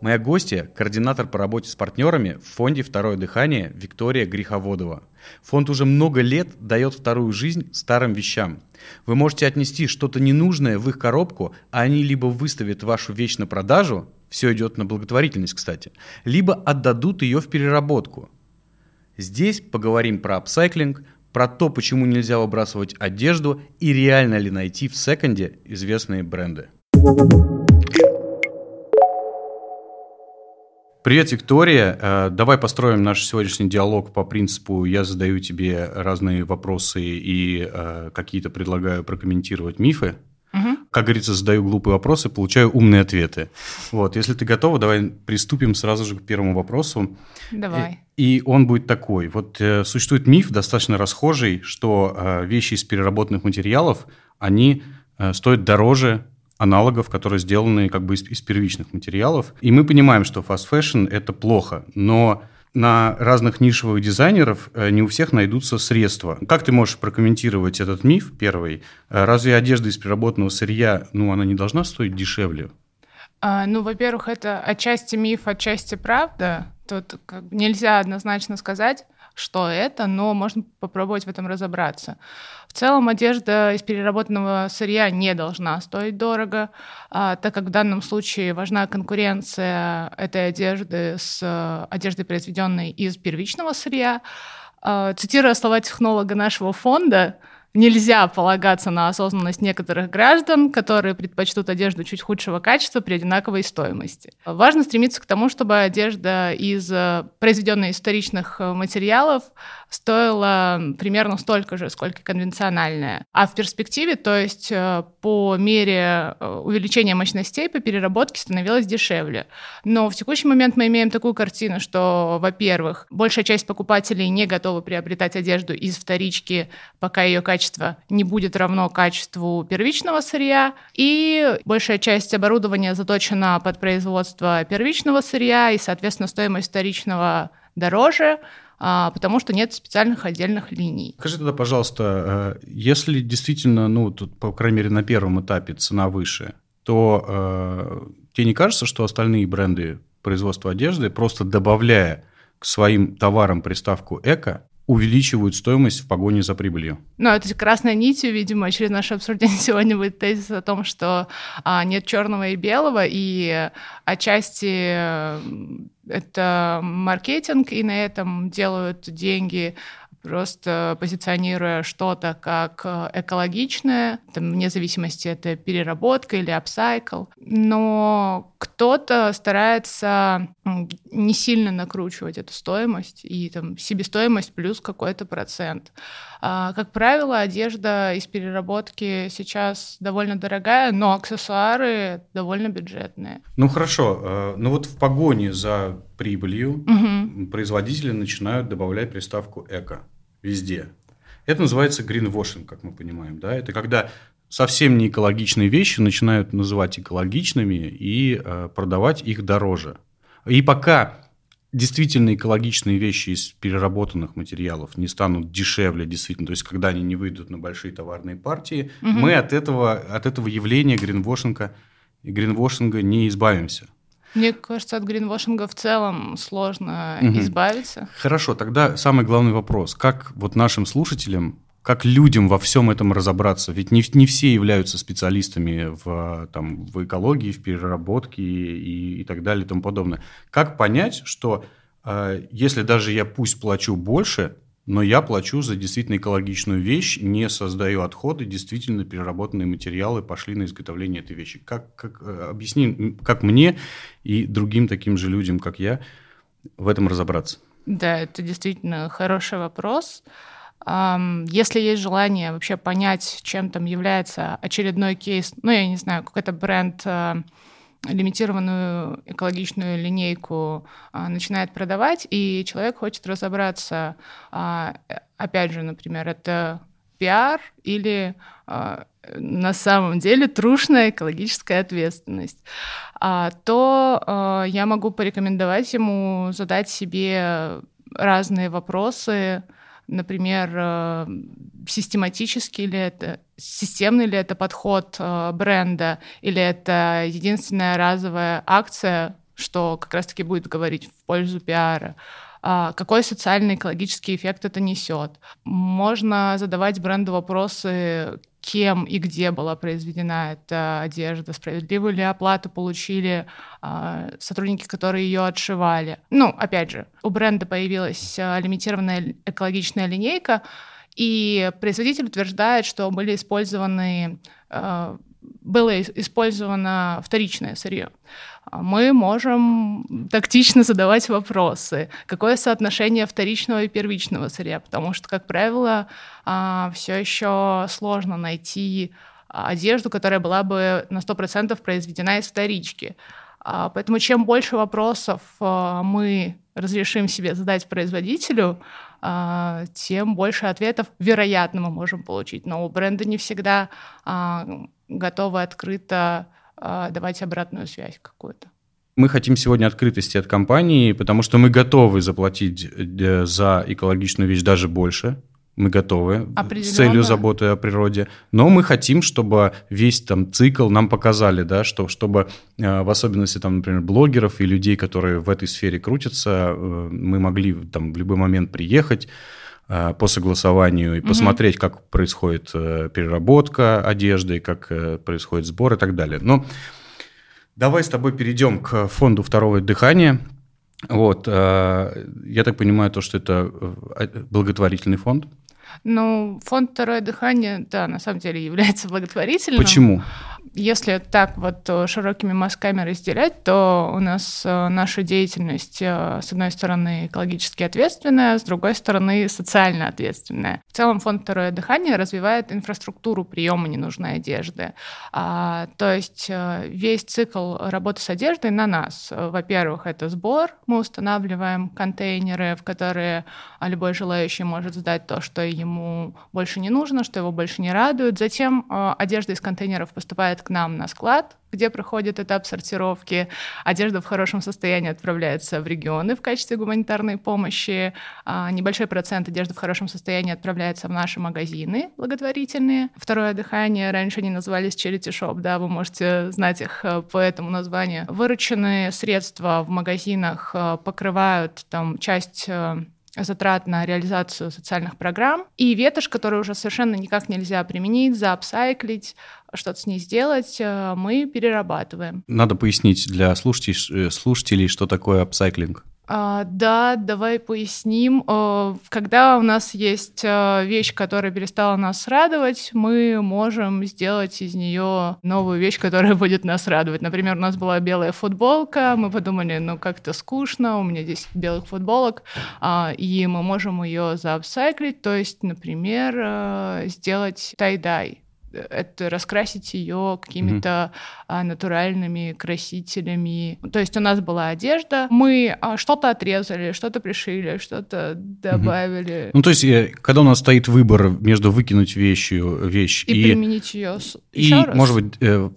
Моя гостья – координатор по работе с партнерами в фонде «Второе дыхание» Виктория Греховодова. Фонд уже много лет дает вторую жизнь старым вещам. Вы можете отнести что-то ненужное в их коробку, а они либо выставят вашу вещь на продажу, все идет на благотворительность, кстати, либо отдадут ее в переработку. Здесь поговорим про апсайклинг, про то, почему нельзя выбрасывать одежду и реально ли найти в секонде известные бренды. Привет, Виктория. Э, давай построим наш сегодняшний диалог по принципу «я задаю тебе разные вопросы и э, какие-то предлагаю прокомментировать мифы». Угу. Как говорится, задаю глупые вопросы, получаю умные ответы. Вот, если ты готова, давай приступим сразу же к первому вопросу. Давай. И, он будет такой. Вот э, существует миф достаточно расхожий, что э, вещи из переработанных материалов, они э, стоят дороже аналогов, которые сделаны как бы из, из первичных материалов. И мы понимаем, что fast fashion – это плохо, но на разных нишевых дизайнеров э, не у всех найдутся средства. Как ты можешь прокомментировать этот миф, первый? Э, разве одежда из переработанного сырья, ну, она не должна стоить дешевле? А, ну, во-первых, это отчасти миф, отчасти правда. Тут как бы нельзя однозначно сказать что это, но можно попробовать в этом разобраться. В целом одежда из переработанного сырья не должна стоить дорого, а, так как в данном случае важна конкуренция этой одежды с э, одеждой, произведенной из первичного сырья. А, цитируя слова технолога нашего фонда, Нельзя полагаться на осознанность некоторых граждан, которые предпочтут одежду чуть худшего качества при одинаковой стоимости. Важно стремиться к тому, чтобы одежда из э, произведенной из вторичных э, материалов стоила примерно столько же, сколько конвенциональная. А в перспективе, то есть э, по мере увеличения мощностей по переработке становилась дешевле. Но в текущий момент мы имеем такую картину, что, во-первых, большая часть покупателей не готовы приобретать одежду из вторички, пока ее качество качество не будет равно качеству первичного сырья, и большая часть оборудования заточена под производство первичного сырья, и, соответственно, стоимость вторичного дороже, а, потому что нет специальных отдельных линий. Скажи тогда, пожалуйста, э, если действительно, ну, тут, по крайней мере, на первом этапе цена выше, то э, тебе не кажется, что остальные бренды производства одежды, просто добавляя к своим товарам приставку «эко», увеличивают стоимость в погоне за прибылью. Ну, это красной нитью, видимо, через наше обсуждение сегодня будет тезис о том, что а, нет черного и белого, и отчасти э, это маркетинг, и на этом делают деньги просто позиционируя что-то как э, экологичное, там, вне зависимости это переработка или апсайкл. Но кто-то старается не сильно накручивать эту стоимость и там себестоимость плюс какой-то процент. А, как правило, одежда из переработки сейчас довольно дорогая, но аксессуары довольно бюджетные. Ну хорошо, э, ну вот в погоне за прибылью угу. производители начинают добавлять приставку эко везде. Это называется greenwashing, как мы понимаем. Да? Это когда совсем не экологичные вещи начинают называть экологичными и э, продавать их дороже. И пока действительно экологичные вещи из переработанных материалов не станут дешевле, действительно, то есть когда они не выйдут на большие товарные партии, угу. мы от этого, от этого явления гринвошинга, гринвошинга не избавимся. Мне кажется, от гринвошинга в целом сложно угу. избавиться. Хорошо, тогда самый главный вопрос. Как вот нашим слушателям, как людям во всем этом разобраться? Ведь не, не все являются специалистами в, там, в экологии, в переработке и, и так далее и тому подобное. Как понять, что э, если даже я пусть плачу больше, но я плачу за действительно экологичную вещь, не создаю отходы, действительно переработанные материалы пошли на изготовление этой вещи. Как, как, э, объясни, как мне и другим таким же людям, как я, в этом разобраться? Да, это действительно хороший вопрос. Если есть желание вообще понять, чем там является очередной кейс, ну, я не знаю, какой-то бренд э, лимитированную экологичную линейку а, начинает продавать, и человек хочет разобраться, а, опять же, например, это пиар или а, на самом деле трушная экологическая ответственность, а, то а, я могу порекомендовать ему задать себе разные вопросы, например, э, систематический ли это, системный ли это подход э, бренда, или это единственная разовая акция, что как раз-таки будет говорить в пользу пиара. А, какой социальный экологический эффект это несет. Можно задавать бренду вопросы, кем и где была произведена эта одежда, справедливую ли оплату получили э, сотрудники, которые ее отшивали. Ну, опять же, у бренда появилась э, лимитированная экологичная линейка, и производитель утверждает, что были использованы, э, было использовано вторичное сырье. А мы можем тактично задавать вопросы, какое соотношение вторичного и первичного сырья, потому что, как правило, а, все еще сложно найти одежду, которая была бы на 100% произведена из вторички. А, поэтому чем больше вопросов мы разрешим себе задать производителю, тем больше ответов, вероятно, мы можем получить. Но у бренда не всегда готовы открыто а, давать обратную связь какую-то. Мы хотим сегодня открытости от компании, потому что мы готовы заплатить э, за экологичную вещь даже больше. Мы готовы с целью заботы о природе. Но мы хотим, чтобы весь там цикл нам показали, да, что, чтобы э, в особенности, там, например, блогеров и людей, которые в этой сфере крутятся, э, мы могли там в любой момент приехать, Э, по согласованию и угу. посмотреть, как происходит э, переработка одежды, как э, происходит сбор и так далее. Но давай с тобой перейдем к фонду второго дыхания. Вот, я так понимаю, то, что это благотворительный фонд. Ну, фонд «Второе дыхание», да, на самом деле является благотворительным. Почему? Если так вот э, широкими мазками разделять, то у нас э, наша деятельность, э, с одной стороны, экологически ответственная, с другой стороны, социально ответственная. В целом фонд «Второе дыхание» развивает инфраструктуру приема ненужной одежды. А, то есть весь цикл работы с одеждой на нас. Во-первых, это сбор. Мы устанавливаем контейнеры, в которые любой желающий может сдать то, что ему больше не нужно, что его больше не радует. Затем одежда из контейнеров поступает к нам на склад, где проходит этап сортировки. Одежда в хорошем состоянии отправляется в регионы в качестве гуманитарной помощи. А небольшой процент одежды в хорошем состоянии отправляется в наши магазины благотворительные. Второе дыхание, раньше они назывались Charity Shop, да, вы можете знать их э, по этому названию. Вырученные средства в магазинах э, покрывают там часть э, затрат на реализацию социальных программ, и ветошь, которую уже совершенно никак нельзя применить, заапсайклить, что-то с ней сделать, э, мы перерабатываем. Надо пояснить для слушателей, слушателей что такое апсайклинг. А, да, давай поясним. Когда у нас есть э, вещь, которая перестала нас радовать, мы можем сделать из нее новую вещь, которая будет нас радовать. Например, у нас была белая футболка, мы подумали, ну как-то скучно, у меня 10 белых футболок, а, и мы можем ее заапсайклить, то есть, например, э, сделать тай-дай это раскрасить ее какими-то mm-hmm. натуральными красителями. То есть у нас была одежда, мы а, что-то отрезали, что-то пришили, что-то добавили. Mm-hmm. Ну то есть э, когда у нас стоит выбор между выкинуть вещью вещь и, и применить ее и раз. может быть э,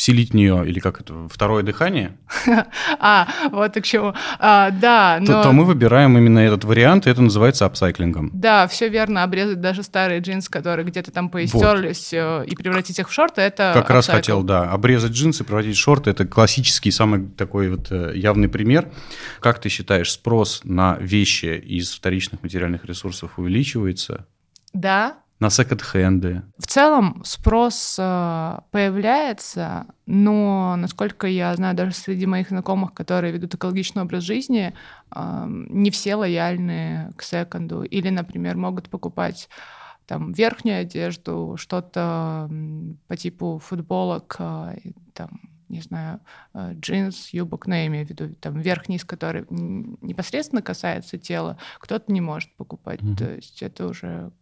вселить в нее, или как это, второе дыхание. А, вот к чему. А, да, но... То, мы выбираем именно этот вариант, и это называется апсайклингом. Да, все верно. Обрезать даже старые джинсы, которые где-то там поистерлись, э, и превратить их в шорты, это Как раз хотел, да. Обрезать джинсы, превратить в шорты, это классический, самый такой вот э, явный пример. Как ты считаешь, спрос на вещи из вторичных материальных ресурсов увеличивается? Да, на секонд-хенды? В целом спрос э, появляется, но, насколько я знаю, даже среди моих знакомых, которые ведут экологичный образ жизни, э, не все лояльны к секонду. Или, например, могут покупать там верхнюю одежду, что-то по типу футболок, э, там, не знаю, джинс, юбок, но я имею в виду там верх-низ, который непосредственно касается тела, кто-то не может покупать. Mm-hmm. То есть это уже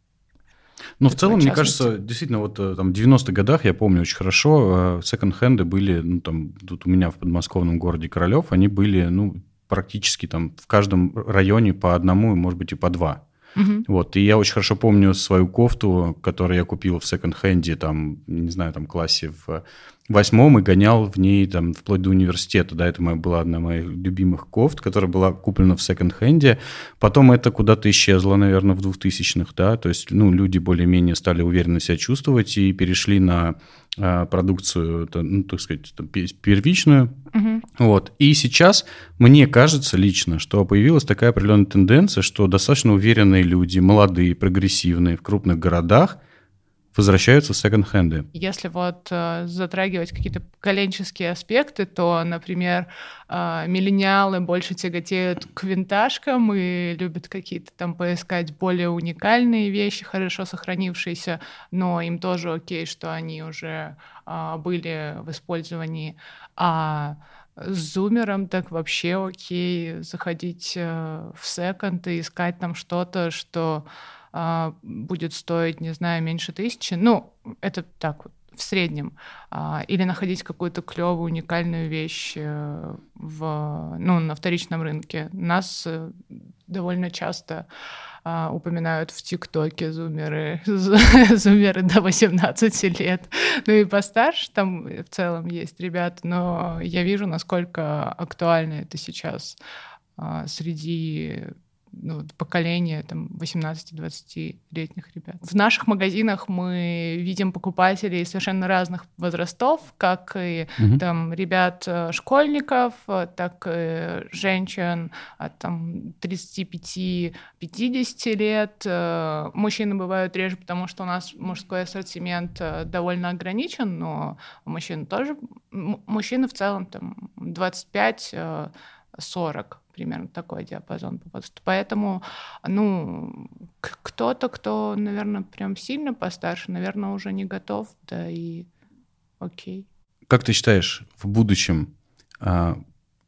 ну, в целом, мне кажется, действительно, вот э, там в 90-х годах, я помню очень хорошо, э, секонд-хенды были, ну, там, тут у меня в подмосковном городе Королев, они были, ну, практически там в каждом районе по одному, может быть, и по два. Угу. Вот, и я очень хорошо помню свою кофту, которую я купил в секонд-хенде, там, не знаю, там, классе в восьмом и гонял в ней там вплоть до университета. Да, это моя, была одна из моих любимых кофт, которая была куплена в секонд-хенде. Потом это куда-то исчезло, наверное, в 2000-х, да, то есть, ну, люди более-менее стали уверенно себя чувствовать и перешли на э, продукцию, ну, так сказать, первичную. Угу. Вот. И сейчас мне кажется лично, что появилась такая определенная тенденция, что достаточно уверенные люди, молодые, прогрессивные в крупных городах – возвращаются в секонд-хенды. Если вот э, затрагивать какие-то поколенческие аспекты, то, например, э, миллениалы больше тяготеют к винтажкам и любят какие-то там поискать более уникальные вещи, хорошо сохранившиеся, но им тоже окей, что они уже э, были в использовании. А с зумером так вообще окей заходить э, в секонд и искать там что-то, что а, будет стоить, не знаю, меньше тысячи. Ну, это так вот в среднем, а, или находить какую-то клевую, уникальную вещь э, в, ну, на вторичном рынке. Нас э, довольно часто а, упоминают в ТикТоке зумеры, зумеры до 18 лет. Ну и постарше там в целом есть ребята, но я вижу, насколько актуально это сейчас среди ну, поколение там 18-20-летних ребят. В наших магазинах мы видим покупателей совершенно разных возрастов, как и угу. там ребят э, школьников, так и женщин от там 35-50 лет. Э, мужчины бывают реже, потому что у нас мужской ассортимент э, довольно ограничен, но мужчины тоже, мужчины в целом там 25 40 примерно такой диапазон по возрасту. Поэтому, ну, кто-то, кто, наверное, прям сильно постарше, наверное, уже не готов, да и окей. Как ты считаешь, в будущем, а,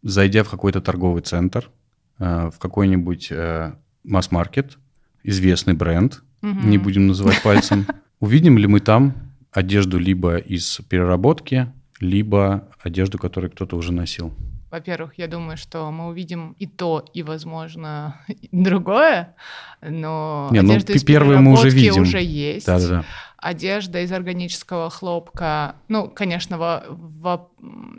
зайдя в какой-то торговый центр, а, в какой-нибудь э, масс-маркет, известный бренд, угу. не будем называть пальцем, увидим ли мы там одежду либо из переработки, либо одежду, которую кто-то уже носил? Во-первых, я думаю, что мы увидим и то, и, возможно, другое, но Не, ну, одежда ну, из первое мы уже видим. уже есть. Да-да-да. Одежда из органического хлопка, ну, конечно, во, во,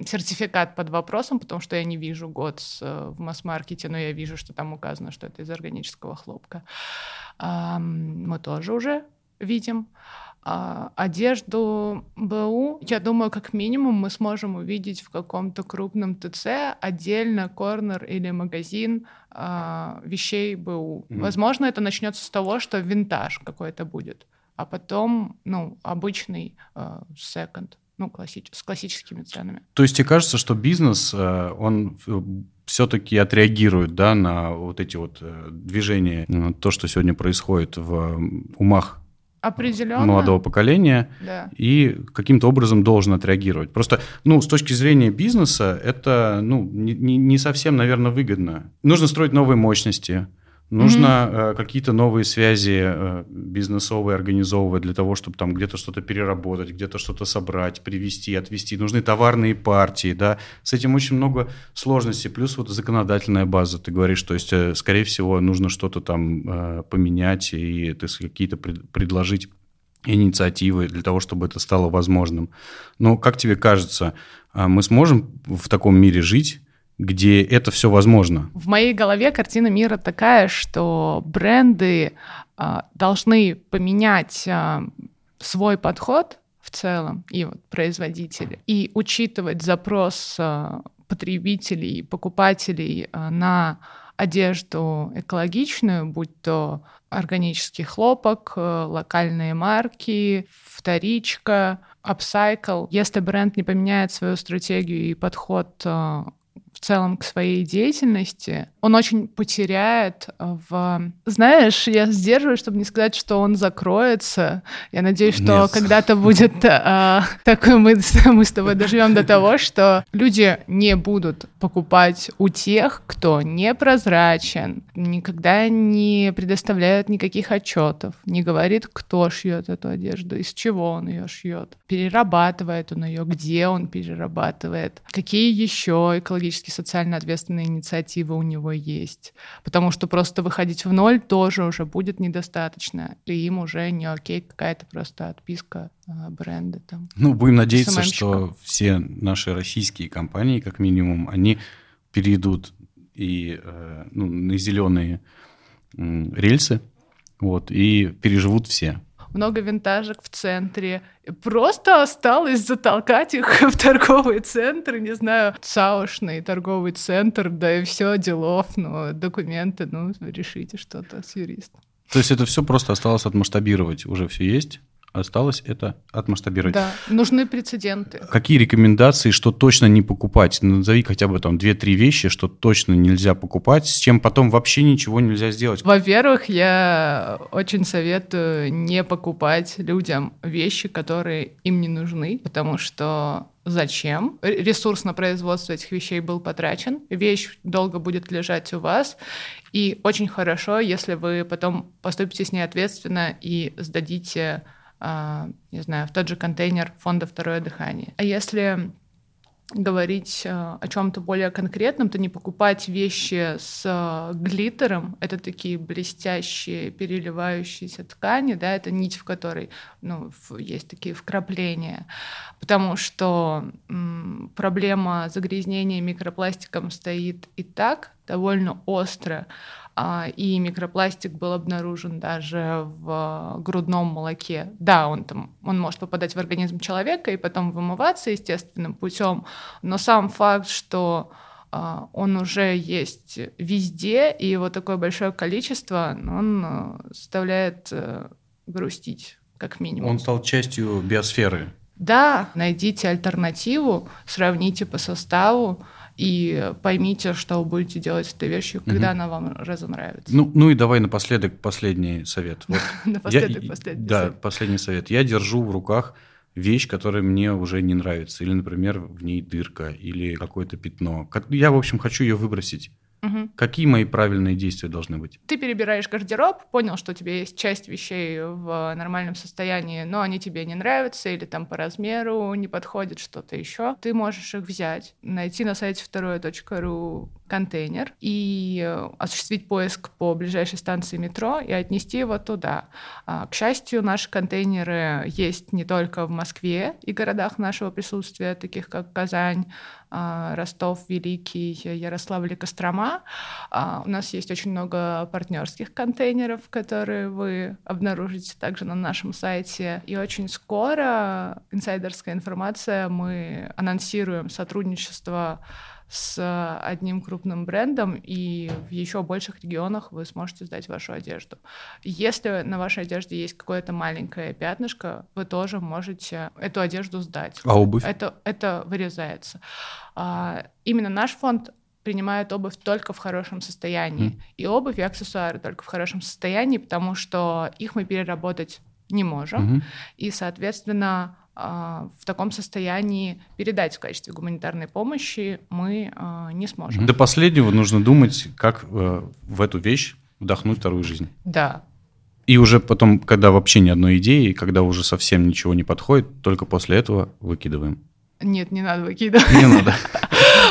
сертификат под вопросом, потому что я не вижу год в масс-маркете, но я вижу, что там указано, что это из органического хлопка. Мы тоже уже видим. А одежду БУ, я думаю, как минимум мы сможем увидеть в каком-то крупном ТЦ отдельно корнер или магазин а, вещей БУ. Mm-hmm. Возможно, это начнется с того, что винтаж какой-то будет, а потом, ну, обычный а, секонд, ну, классич, с классическими ценами. То есть тебе кажется, что бизнес, э, он все-таки отреагирует да, на вот эти вот э, движения, то, что сегодня происходит в умах Определенно. молодого поколения да. и каким-то образом должен отреагировать. Просто, ну, с точки зрения бизнеса, это, ну, не, не совсем, наверное, выгодно. Нужно строить новые мощности, Нужно mm-hmm. э, какие-то новые связи э, бизнесовые организовывать для того, чтобы там где-то что-то переработать, где-то что-то собрать, привезти, отвезти. Нужны товарные партии, да. С этим очень много сложностей. Плюс вот законодательная база, ты говоришь, то есть, э, скорее всего, нужно что-то там э, поменять и какие-то пред, предложить инициативы для того, чтобы это стало возможным. Но как тебе кажется, э, мы сможем в таком мире жить? Где это все возможно. В моей голове картина мира такая, что бренды а, должны поменять а, свой подход в целом и вот производители и учитывать запрос а, потребителей, покупателей а, на одежду экологичную, будь то органический хлопок, а, локальные марки, вторичка, апсайкл. Если бренд не поменяет свою стратегию и подход а, в целом к своей деятельности, он очень потеряет в... Знаешь, я сдерживаюсь, чтобы не сказать, что он закроется. Я надеюсь, что Нет. когда-то будет а, такой мы, мы с тобой доживем до того, что люди не будут покупать у тех, кто непрозрачен, никогда не предоставляет никаких отчетов, не говорит, кто шьет эту одежду, из чего он ее шьет, перерабатывает он ее, где он перерабатывает, какие еще экологически социально ответственные инициативы у него него есть. Потому что просто выходить в ноль тоже уже будет недостаточно. И им уже не окей какая-то просто отписка а, бренда. Там, ну, будем надеяться, что все наши российские компании, как минимум, они перейдут и э, ну, на зеленые рельсы, вот, и переживут все много винтажек в центре. Просто осталось затолкать их в торговый центр, не знаю, цаушный торговый центр, да и все, делов, ну, документы, ну, решите что-то с юристом. То есть это все просто осталось отмасштабировать, уже все есть? Осталось это отмасштабировать. Да, нужны прецеденты. Какие рекомендации, что точно не покупать? Назови хотя бы там 2-3 вещи, что точно нельзя покупать, с чем потом вообще ничего нельзя сделать. Во-первых, я очень советую не покупать людям вещи, которые им не нужны, потому что зачем. Ресурс на производство этих вещей был потрачен, вещь долго будет лежать у вас, и очень хорошо, если вы потом поступите с ней ответственно и сдадите не знаю, в тот же контейнер фонда «Второе дыхание». А если говорить а, о чем-то более конкретном, то не покупать вещи с а, глиттером, это такие блестящие, переливающиеся ткани, да, это нить, в которой ну, есть такие вкрапления, потому что проблема загрязнения микропластиком стоит и так довольно остро, а, и микропластик был обнаружен даже в грудном молоке. Да, он там, он может попадать в организм человека и потом вымываться естественным путем, но сам факт, что а, он уже есть везде, и его такое большое количество, он э, заставляет э, грустить, как минимум. Он стал частью биосферы. Да, найдите альтернативу, сравните по составу, и поймите, что вы будете делать с этой вещью, когда угу. она вам разонравится. Ну, ну и давай напоследок последний совет. Вот напоследок последний Да, последний совет. Я держу в руках вещь, которая мне уже не нравится. Или, например, в ней дырка или какое-то пятно. Я, в общем, хочу ее выбросить. Угу. Какие мои правильные действия должны быть? Ты перебираешь гардероб, понял, что у тебя есть часть вещей в нормальном состоянии, но они тебе не нравятся или там по размеру не подходит что-то еще. Ты можешь их взять, найти на сайте второе.ру контейнер и осуществить поиск по ближайшей станции метро и отнести его туда. А, к счастью, наши контейнеры есть не только в Москве и городах нашего присутствия, таких как Казань, а, Ростов, Великий, Ярославль и Кострома. А, у нас есть очень много партнерских контейнеров, которые вы обнаружите также на нашем сайте. И очень скоро, инсайдерская информация, мы анонсируем сотрудничество с одним крупным брендом, и в еще больших регионах вы сможете сдать вашу одежду. Если на вашей одежде есть какое-то маленькое пятнышко, вы тоже можете эту одежду сдать. А обувь? Это, это вырезается. А, именно наш фонд принимает обувь только в хорошем состоянии. Mm. И обувь, и аксессуары только в хорошем состоянии, потому что их мы переработать не можем. Mm-hmm. И, соответственно, в таком состоянии передать в качестве гуманитарной помощи мы а, не сможем. До последнего нужно думать, как э, в эту вещь вдохнуть вторую жизнь. Да. И уже потом, когда вообще ни одной идеи, когда уже совсем ничего не подходит, только после этого выкидываем. Нет, не надо выкидывать. Не надо.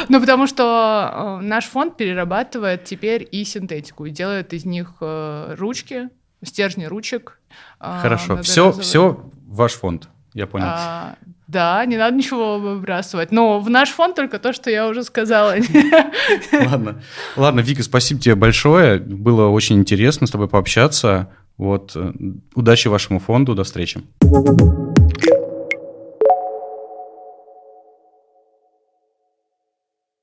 Ну, потому что э, наш фонд перерабатывает теперь и синтетику, и делает из них э, ручки, стержни ручек. Хорошо, все, все ваш фонд. Я понял. А, да, не надо ничего выбрасывать. Но в наш фонд только то, что я уже сказала. Ладно. Ладно, Вика, спасибо тебе большое. Было очень интересно с тобой пообщаться. Вот. Э, удачи вашему фонду. До встречи.